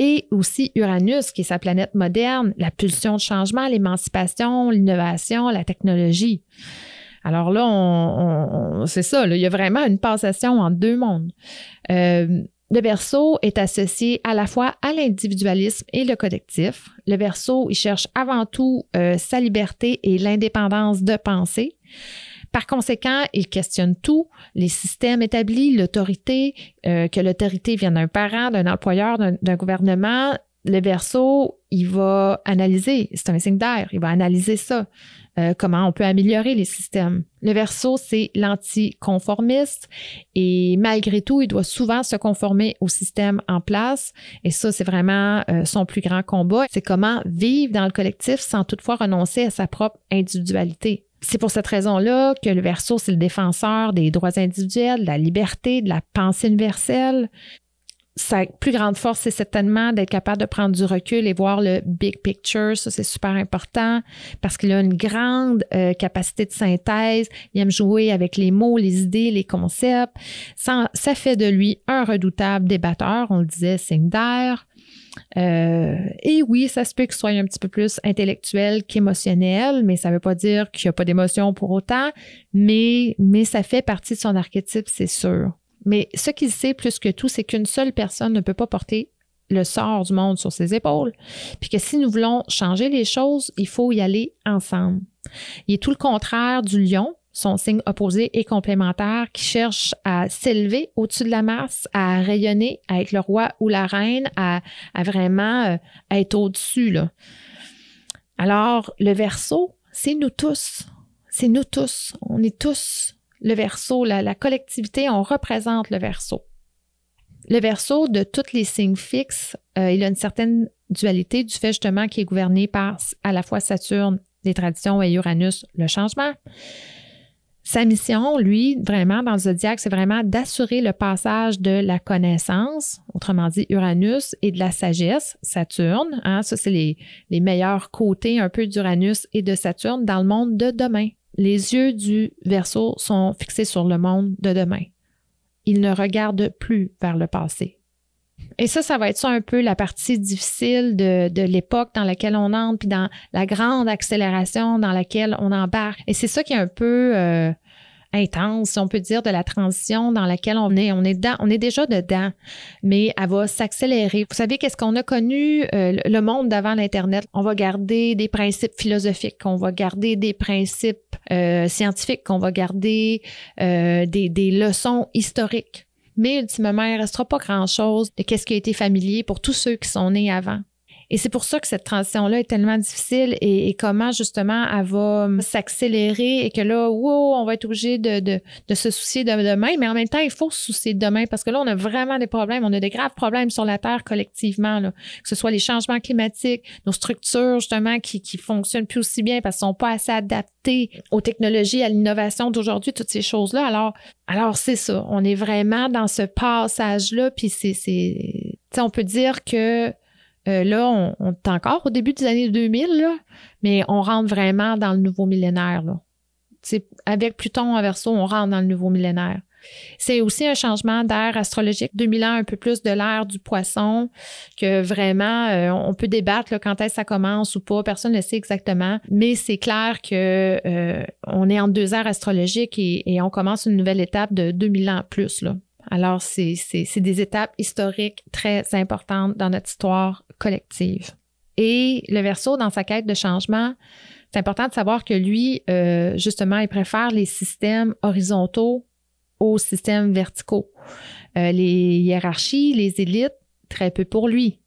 Et aussi Uranus, qui est sa planète moderne, la pulsion de changement, l'émancipation, l'innovation, la technologie. Alors là, c'est ça, il y a vraiment une passation en deux mondes. Euh, Le verso est associé à la fois à l'individualisme et le collectif. Le verso, il cherche avant tout euh, sa liberté et l'indépendance de penser. Par conséquent, il questionne tout, les systèmes établis, l'autorité, euh, que l'autorité vienne d'un parent, d'un employeur, d'un gouvernement. Le verso, il va analyser, c'est un signe d'air, il va analyser ça, euh, comment on peut améliorer les systèmes. Le verso, c'est l'anticonformiste et malgré tout, il doit souvent se conformer au système en place et ça, c'est vraiment euh, son plus grand combat. C'est comment vivre dans le collectif sans toutefois renoncer à sa propre individualité. C'est pour cette raison-là que le verso, c'est le défenseur des droits individuels, de la liberté, de la pensée universelle. Sa plus grande force, c'est certainement d'être capable de prendre du recul et voir le big picture. Ça, c'est super important parce qu'il a une grande euh, capacité de synthèse. Il aime jouer avec les mots, les idées, les concepts. Ça, fait de lui un redoutable débatteur. On le disait, signe d'air. Euh, et oui, ça se peut qu'il soit un petit peu plus intellectuel qu'émotionnel, mais ça ne veut pas dire qu'il n'y a pas d'émotion pour autant, mais, mais ça fait partie de son archétype, c'est sûr. Mais ce qu'il sait plus que tout, c'est qu'une seule personne ne peut pas porter le sort du monde sur ses épaules, puis que si nous voulons changer les choses, il faut y aller ensemble. Il est tout le contraire du lion, son signe opposé et complémentaire qui cherche à s'élever au-dessus de la masse, à rayonner, être le roi ou la reine, à, vraiment euh, être au-dessus. Alors, le verso, c'est nous tous. C'est nous tous. On est tous le verso. La, collectivité, on représente le verso. Le verso, de tous les signes fixes, euh, il a une certaine dualité du fait justement qu'il est gouverné par à la fois Saturne, les traditions, et Uranus, le changement. Sa mission, lui, vraiment dans le zodiaque, c'est vraiment d'assurer le passage de la connaissance, autrement dit Uranus, et de la sagesse, Saturne. Hein, ça, c'est les, les meilleurs côtés un peu d'Uranus et de Saturne dans le monde de demain. Les yeux du Verseau sont fixés sur le monde de demain. Il ne regarde plus vers le passé. Et ça, ça va être ça un peu la partie difficile de, de l'époque dans laquelle on entre, puis dans la grande accélération dans laquelle on embarque. Et c'est ça qui est un peu euh, intense, si on peut dire, de la transition dans laquelle on est. On est dedans, on est déjà dedans, mais elle va s'accélérer. Vous savez qu'est-ce qu'on a connu euh, le monde d'avant l'Internet? On va garder des principes philosophiques, on va garder des principes euh, scientifiques, on va garder des, des leçons historiques mais ultimement, il ne restera pas grand-chose de ce qui a été familier pour tous ceux qui sont nés avant. Et c'est pour ça que cette transition-là est tellement difficile et, comment justement elle va hum, s'accélérer et que là, wow, on va être obligé de, de, de, se soucier de demain, mais en même temps, il faut se soucier de demain parce que là, on a vraiment des problèmes, on a des graves problèmes sur la Terre collectivement, là. que ce soit les changements climatiques, nos structures justement qui, qui fonctionnent plus aussi bien parce qu'elles sont pas assez adaptées aux technologies, à l'innovation d'aujourd'hui, toutes ces choses-là. Alors, alors c'est ça, on est vraiment dans ce passage-là, puis c'est, c'est, on peut dire que euh, là, on, est encore au début des années 2000, mais on rentre vraiment dans le nouveau millénaire. Là. avec Pluton en verso, on rentre dans le nouveau millénaire. C'est aussi un changement d'ère astrologique. 2000 ans, un peu plus de l'ère du poisson, que vraiment, euh, on peut débattre quand est-ce que ça commence ou pas. Personne ne sait exactement. Mais c'est clair que euh, on est en deux ères astrologiques et, et, on commence une nouvelle étape de 2000 ans plus. Là. Alors, c'est des étapes historiques très importantes dans notre histoire collective. Et le verso, dans sa quête de changement, c'est important de savoir que lui, euh, justement, il préfère les systèmes horizontaux aux systèmes verticaux. Euh, les hiérarchies, les élites, très peu pour lui.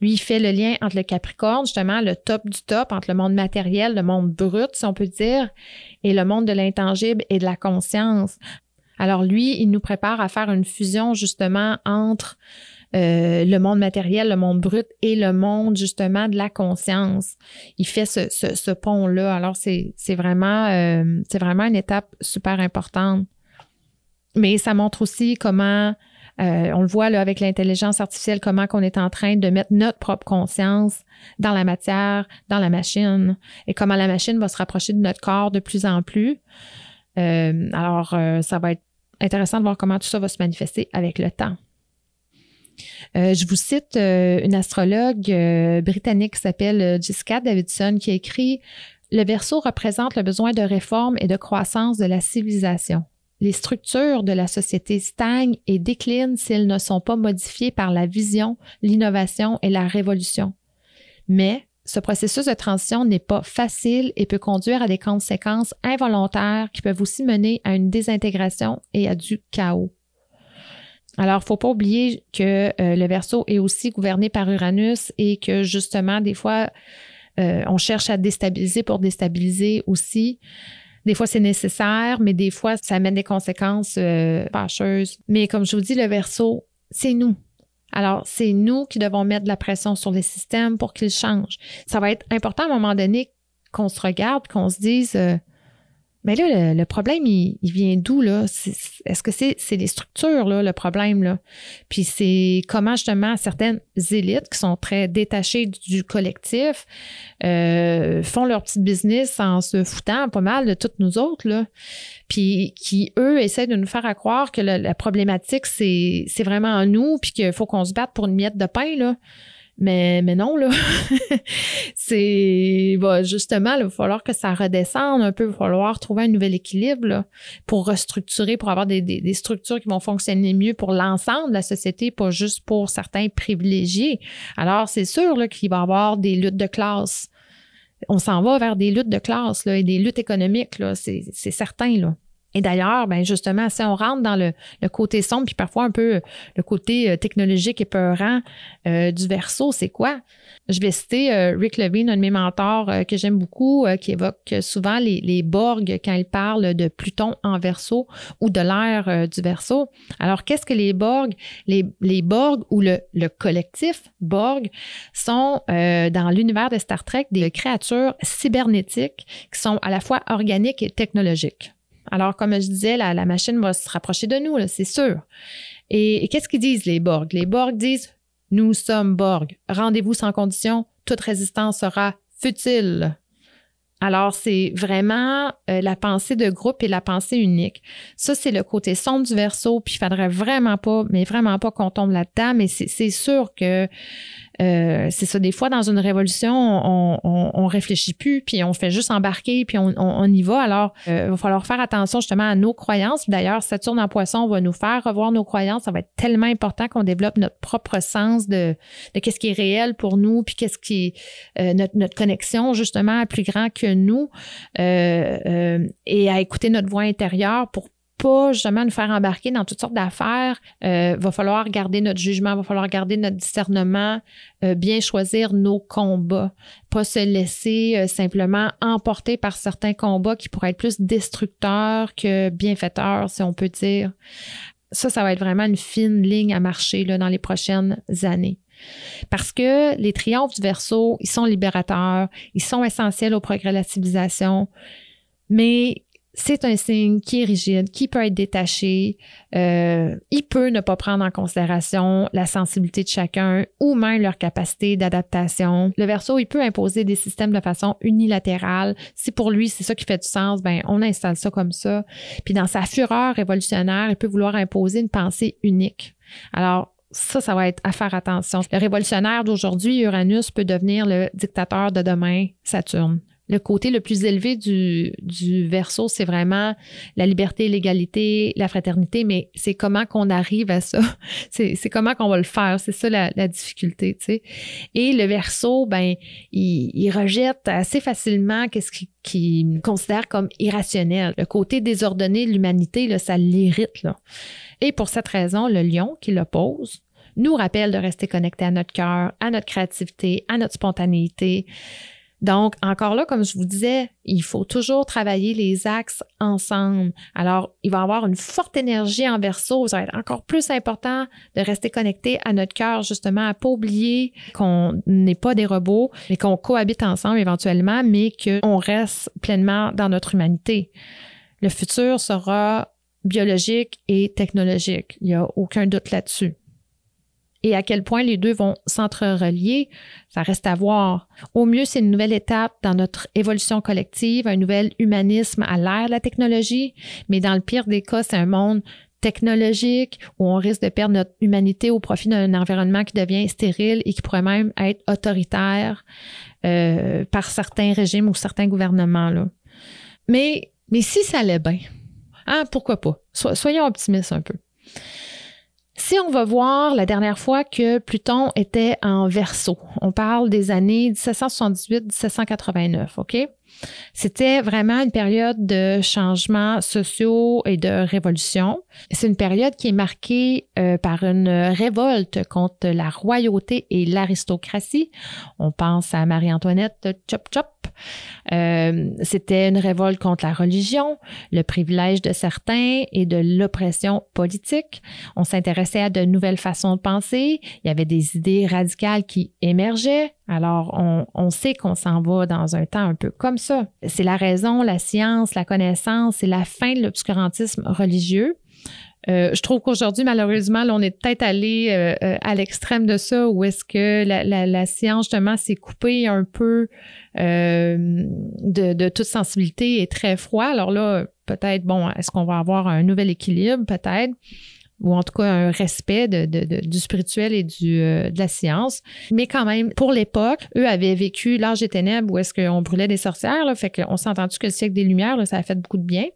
Lui, il fait le lien entre le Capricorne, justement, le top du top, entre le monde matériel, le monde brut, si on peut dire, et le monde de l'intangible et de la conscience. Alors lui, il nous prépare à faire une fusion justement entre euh, le monde matériel, le monde brut et le monde justement de la conscience. Il fait ce, pont-là. Alors c'est vraiment, euh, vraiment une étape super importante. Mais ça montre aussi comment, euh, on le voit là avec l'intelligence artificielle, comment qu'on est en train de mettre notre propre conscience dans la matière, dans la machine, et comment la machine va se rapprocher de notre corps de plus en plus. Alors, ça va être intéressant de voir comment tout ça va se manifester avec le temps. Euh, je vous cite euh, une astrologue euh, britannique qui s'appelle Jessica Davidson qui écrit Le verso représente le besoin de réforme et de croissance de la civilisation. les structures de la société stagnent et déclinent s'ils ne sont pas modifiés par la vision, l'innovation et la révolution. Mais ce processus de transition n'est pas facile et peut conduire à des conséquences involontaires qui peuvent aussi mener à une désintégration et à du chaos. Alors, faut pas oublier que euh, le Verseau est aussi gouverné par Uranus et que justement, des fois, euh, on cherche à déstabiliser pour déstabiliser aussi. Des fois, c'est nécessaire, mais des fois, ça amène des conséquences euh, fâcheuses. Mais comme je vous dis, le Verseau, c'est nous. Alors, c'est nous qui devons mettre la pression sur les systèmes pour qu'ils changent. Ça va être important à un moment donné qu'on se regarde, qu'on se dise, euh, mais là, le, problème, il, vient d'où, là? Est-ce que c'est les structures, là, le problème, là? Puis c'est comment, justement, certaines élites qui sont très détachées du collectif euh, font leur petit business en se foutant pas mal de toutes nous autres, là. Puis qui, eux, essaient de nous faire croire que la, la problématique, c'est vraiment en nous, puis qu'il faut qu'on se batte pour une miette de pain, là. Mais, mais non, là. c'est bah, justement, il va falloir que ça redescende un peu. Il va falloir trouver un nouvel équilibre pour restructurer, pour avoir des, des, des, structures qui vont fonctionner mieux pour l'ensemble de la société, pas juste pour certains privilégiés. Alors, c'est sûr là, qu'il va y avoir des luttes de classe. On s'en va vers des luttes de classe là, et des luttes économiques, là, c'est, c'est certain. Là. Et d'ailleurs, ben justement, si on rentre dans le, côté sombre, puis parfois un peu le côté euh, technologique et peurant euh, du verso, c'est quoi? Je vais citer euh, Rick Levine, un de mes mentors que j'aime beaucoup, qui évoque souvent les, les Borg quand il parle de Pluton en verso ou de l'ère du verso. Alors, qu'est-ce que les Borg? Les, les Borg ou le, le collectif Borg sont dans l'univers de Star Trek des créatures cybernétiques qui sont à la fois organiques et technologiques. Alors, comme je disais, la, machine va se rapprocher de nous, c'est sûr. Et, qu'est-ce qu'ils disent, les Borg? Les Borg disent Nous sommes Borg. Rendez-vous sans condition. Toute résistance sera futile. Alors, c'est vraiment euh, la pensée de groupe et la pensée unique. Ça, c'est le côté sombre du verso, puis il faudrait vraiment pas, mais vraiment pas qu'on tombe là-dedans, mais c'est sûr que euh, c'est ça, des fois, dans une révolution, on, on, on, réfléchit plus, puis on fait juste embarquer, puis on, on y va. Alors, euh, il va falloir faire attention justement à nos croyances. D'ailleurs, Saturne en poisson va nous faire revoir nos croyances. Ça va être tellement important qu'on développe notre propre sens de, de qu'est-ce qui est réel pour nous, puis qu'est-ce qui est euh, notre, notre connexion justement à plus grand que nous, et à écouter notre voix intérieure pour pas justement nous faire embarquer dans toutes sortes d'affaires. Euh, va falloir garder notre jugement, va falloir garder notre discernement, euh, bien choisir nos combats, pas se laisser euh, simplement emporter par certains combats qui pourraient être plus destructeurs que bienfaiteurs, si on peut dire. Ça, ça va être vraiment une fine ligne à marcher là, dans les prochaines années. Parce que les triomphes du verso, ils sont libérateurs, ils sont essentiels au progrès de la civilisation, mais c'est un signe qui est rigide, qui peut être détaché. Euh, il peut ne pas prendre en considération la sensibilité de chacun ou même leur capacité d'adaptation. Le verso, il peut imposer des systèmes de façon unilatérale. Si pour lui, c'est ça qui fait du sens, ben on installe ça comme ça. Puis dans sa fureur révolutionnaire, il peut vouloir imposer une pensée unique. Alors, ça, ça va être à faire attention. Le révolutionnaire d'aujourd'hui, Uranus, peut devenir le dictateur de demain, Saturne le côté le plus élevé du, du verso, c'est vraiment la liberté, l'égalité, la fraternité, mais c'est comment qu'on arrive à ça. C'est comment qu'on va le faire. C'est ça la, la, difficulté, tu sais. Et le verso, ben, il, rejette assez facilement qu'est-ce qu'il qui considère comme irrationnel. Le côté désordonné de l'humanité, ça l'irrite. Et pour cette raison, le lion qui l'oppose nous rappelle de rester connecté à notre cœur, à notre créativité, à notre spontanéité, donc, encore là, comme je vous disais, il faut toujours travailler les axes ensemble. Alors, il va y avoir une forte énergie en verso. Ça va être encore plus important de rester connecté à notre cœur, justement, à pas oublier qu'on n'est pas des robots, mais qu'on cohabite ensemble éventuellement, mais qu'on reste pleinement dans notre humanité. Le futur sera biologique et technologique. Il n'y a aucun doute là-dessus et à quel point les deux vont s'entrerelier, ça reste à voir. Au mieux, c'est une nouvelle étape dans notre évolution collective, un nouvel humanisme à l'ère de la technologie, mais dans le pire des cas, c'est un monde technologique où on risque de perdre notre humanité au profit d'un environnement qui devient stérile et qui pourrait même être autoritaire euh, par certains régimes ou certains gouvernements. Là. Mais, mais si ça allait bien, Ah, pourquoi pas? soyons optimistes un peu. Si on va voir la dernière fois que Pluton était en verso, on parle des années 1778-1789, OK? C'était vraiment une période de changements sociaux et de révolution. C'est une période qui est marquée euh, par une révolte contre la royauté et l'aristocratie. On pense à Marie-Antoinette Chop Chop. Euh, c'était une révolte contre la religion, le privilège de certains et de l'oppression politique. On s'intéressait à de nouvelles façons de penser. Il y avait des idées radicales qui émergeaient. Alors, on, sait qu'on s'en va dans un temps un peu comme ça. C'est la raison, la science, la connaissance, c'est la fin de l'obscurantisme religieux. Euh, je trouve qu'aujourd'hui, malheureusement, on est peut-être allé euh, euh, à l'extrême de ça, où est-ce que la, science, justement, s'est coupée un peu de, de, toute sensibilité et très froid. Alors là, peut-être, bon, est-ce qu'on va avoir un nouvel équilibre, peut-être? Ou en tout cas un respect de, du spirituel et du, euh, de la science. Mais quand même, pour l'époque, eux avaient vécu l'âge des ténèbres où est-ce qu'on brûlait des sorcières. Là, fait qu'on s'est entendu que le siècle des Lumières, ça a fait beaucoup de bien.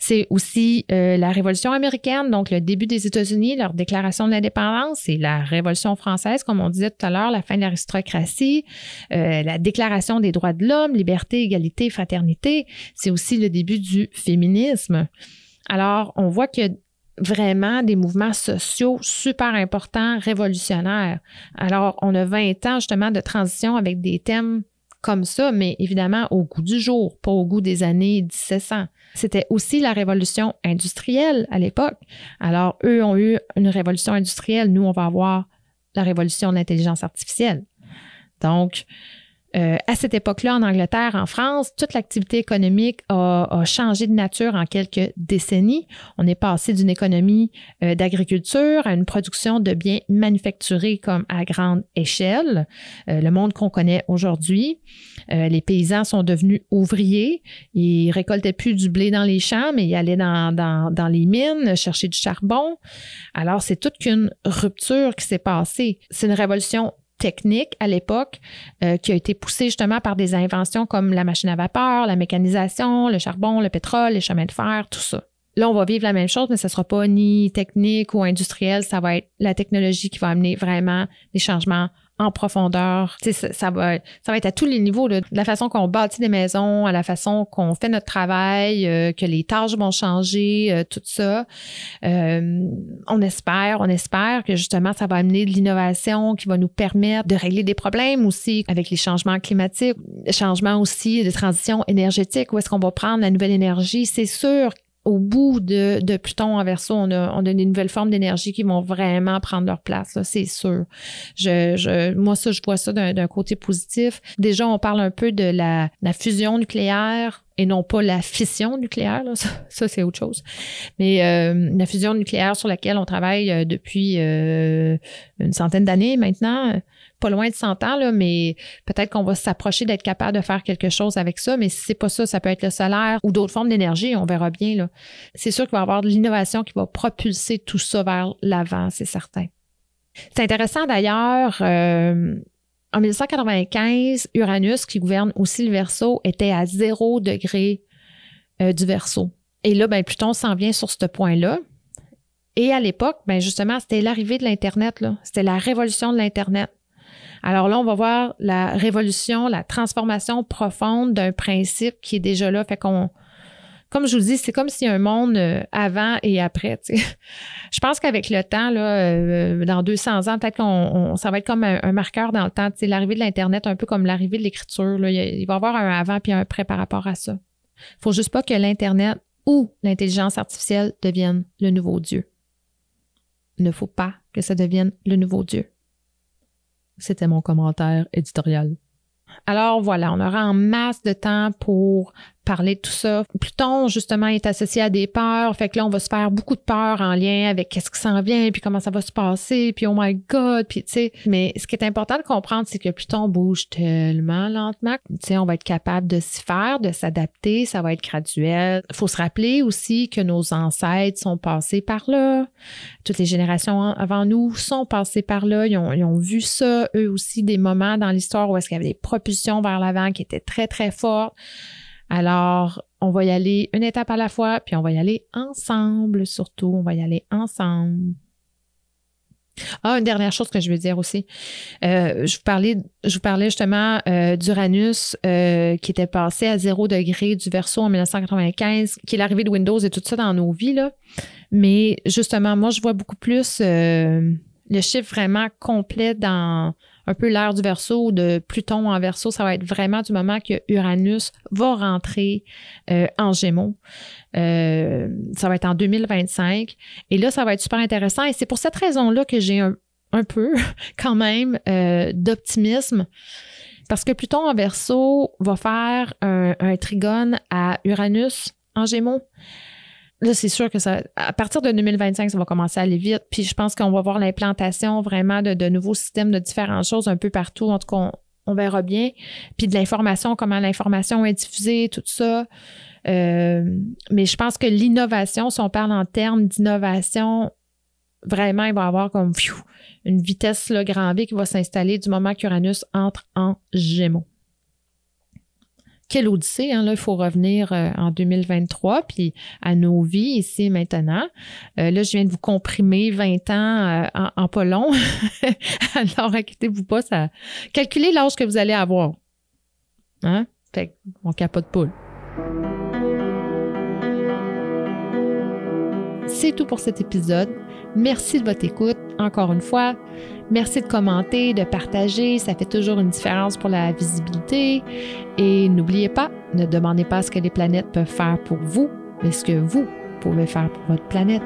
C'est aussi euh, la Révolution américaine, donc le début des États-Unis, leur déclaration de l'indépendance, c'est la Révolution française, comme on disait tout à l'heure, la fin de l'aristocratie, euh, la Déclaration des droits de l'homme, liberté, égalité, fraternité. C'est aussi le début du féminisme. Alors, on voit que vraiment des mouvements sociaux super importants, révolutionnaires. Alors, on a 20 ans justement de transition avec des thèmes comme ça, mais évidemment au goût du jour, pas au goût des années 1700. C'était aussi la révolution industrielle à l'époque. Alors, eux ont eu une révolution industrielle, nous, on va avoir la révolution de l'intelligence artificielle. Donc, euh, à cette époque-là, en Angleterre, en France, toute l'activité économique a, changé de nature en quelques décennies. On est passé d'une économie euh, d'agriculture à une production de biens manufacturés comme à grande échelle, euh, le monde qu'on connaît aujourd'hui. les paysans sont devenus ouvriers. Ils récoltaient plus du blé dans les champs, mais ils allaient dans, dans, dans les mines chercher du charbon. Alors, c'est toute qu'une rupture qui s'est passée. C'est une révolution technique à l'époque euh, qui a été poussée justement par des inventions comme la machine à vapeur, la mécanisation, le charbon, le pétrole, les chemins de fer, tout ça. Là, on va vivre la même chose, mais ce ne sera pas ni technique ou industriel, ça va être la technologie qui va amener vraiment des changements en profondeur. Ça, ça, va, ça va être à tous les niveaux, de la façon qu'on bâtit des maisons, à la façon qu'on fait notre travail, euh, que les tâches vont changer, euh, tout ça. Euh, on espère, on espère que justement, ça va amener de l'innovation qui va nous permettre de régler des problèmes aussi avec les changements climatiques, changements aussi de transition énergétique. Où est-ce qu'on va prendre la nouvelle énergie? C'est sûr au bout de, Pluton en verso, on a, on a des nouvelles formes d'énergie qui vont vraiment prendre leur place, c'est sûr. Je, moi, ça, je vois ça d'un côté positif. Déjà, on parle un peu de la, la fusion nucléaire et non pas la fission nucléaire, là. ça, c'est autre chose. Mais euh, la fusion nucléaire sur laquelle on travaille euh, depuis euh, une centaine d'années maintenant, pas loin de 100 ans, là, mais peut-être qu'on va s'approcher d'être capable de faire quelque chose avec ça. Mais si c'est pas ça, ça peut être le solaire ou d'autres formes d'énergie, on verra bien. Là. C'est sûr qu'il va y avoir de l'innovation qui va propulser tout ça vers l'avant, c'est certain. C'est intéressant d'ailleurs. Euh, en 1995, Uranus, qui gouverne aussi le Verseau, était à zéro degré euh, du Verseau. Et là, ben, Pluton s'en vient sur ce point-là. Et à l'époque, ben justement, c'était l'arrivée de l'Internet. C'était la révolution de l'Internet. Alors là, on va voir la révolution, la transformation profonde d'un principe qui est déjà là. Fait qu'on, comme je vous dis, c'est comme s'il y a un monde euh, avant et après. Je pense qu'avec le temps, là, euh, dans 200 ans, peut-être qu'on ça va être comme un, marqueur dans le temps. L'arrivée de l'Internet, un peu comme l'arrivée de l'écriture. Il, va y avoir un avant puis un après par rapport à ça. Il faut juste pas que l'Internet ou l'intelligence artificielle devienne le nouveau Dieu. Il ne faut pas que ça devienne le nouveau Dieu. C'était mon commentaire éditorial. Alors voilà, on aura en masse de temps pour parler tout ça. Pluton, justement, est associé à des peurs. Fait que là, on va se faire beaucoup de peurs en lien avec qu'est-ce qui s'en vient, puis comment ça va se passer, puis oh my God, puis tu sais. Mais ce qui est important de comprendre, c'est que Pluton bouge tellement lentement. Tu sais, on va être capable de s'y faire, de s'adapter, ça va être graduel. Faut se rappeler aussi que nos ancêtres sont passés par là. Toutes les générations avant nous sont passées par là. Ils ont, ils ont vu ça, eux aussi, des moments dans l'histoire où est-ce qu'il y avait des propulsions vers l'avant qui étaient très, très fortes. Alors, on va y aller une étape à la fois, puis on va y aller ensemble, surtout, on va y aller ensemble. Ah, une dernière chose que je veux dire aussi. Euh, je, vous parlais, je vous parlais justement euh, d'Uranus euh, qui était passé à zéro degré du verso en 1995, qui est l'arrivée de Windows et tout ça dans nos vies. Là. Mais justement, moi, je vois beaucoup plus le chiffre vraiment complet dans un peu l'ère du verso ou de Pluton en verso, ça va être vraiment du moment que Uranus va rentrer euh, en gémeaux. Euh, ça va être en 2025. Et là, ça va être super intéressant. Et c'est pour cette raison-là que j'ai un, peu quand même euh, d'optimisme. Parce que Pluton en verso va faire un trigone à Uranus en gémeaux là, c'est sûr que ça, à partir de 2025, ça va commencer à aller vite. Puis je pense qu'on va voir l'implantation vraiment de, de, nouveaux systèmes de différentes choses un peu partout. En tout cas, on, verra bien. Puis de l'information, comment l'information est diffusée, tout ça. Euh, mais je pense que l'innovation, si on parle en termes d'innovation, vraiment, il va y avoir comme une vitesse là, grand V qui va s'installer du moment qu'Uranus entre en Gémeaux quelle odyssée, hein, là, il faut revenir euh, en 2023, puis à nos vies ici maintenant. Euh, là, je viens de vous comprimer 20 ans euh, en, pas long. Alors, inquiétez-vous pas, ça. Calculez l'âge que vous allez avoir. Hein? Fait on capote poule. C'est tout pour cet épisode. Merci de votre écoute. Encore une fois, merci de commenter, de partager. Ça fait toujours une différence pour la visibilité. Et n'oubliez pas, ne demandez pas ce que les planètes peuvent faire pour vous, mais ce que vous pouvez faire pour votre planète.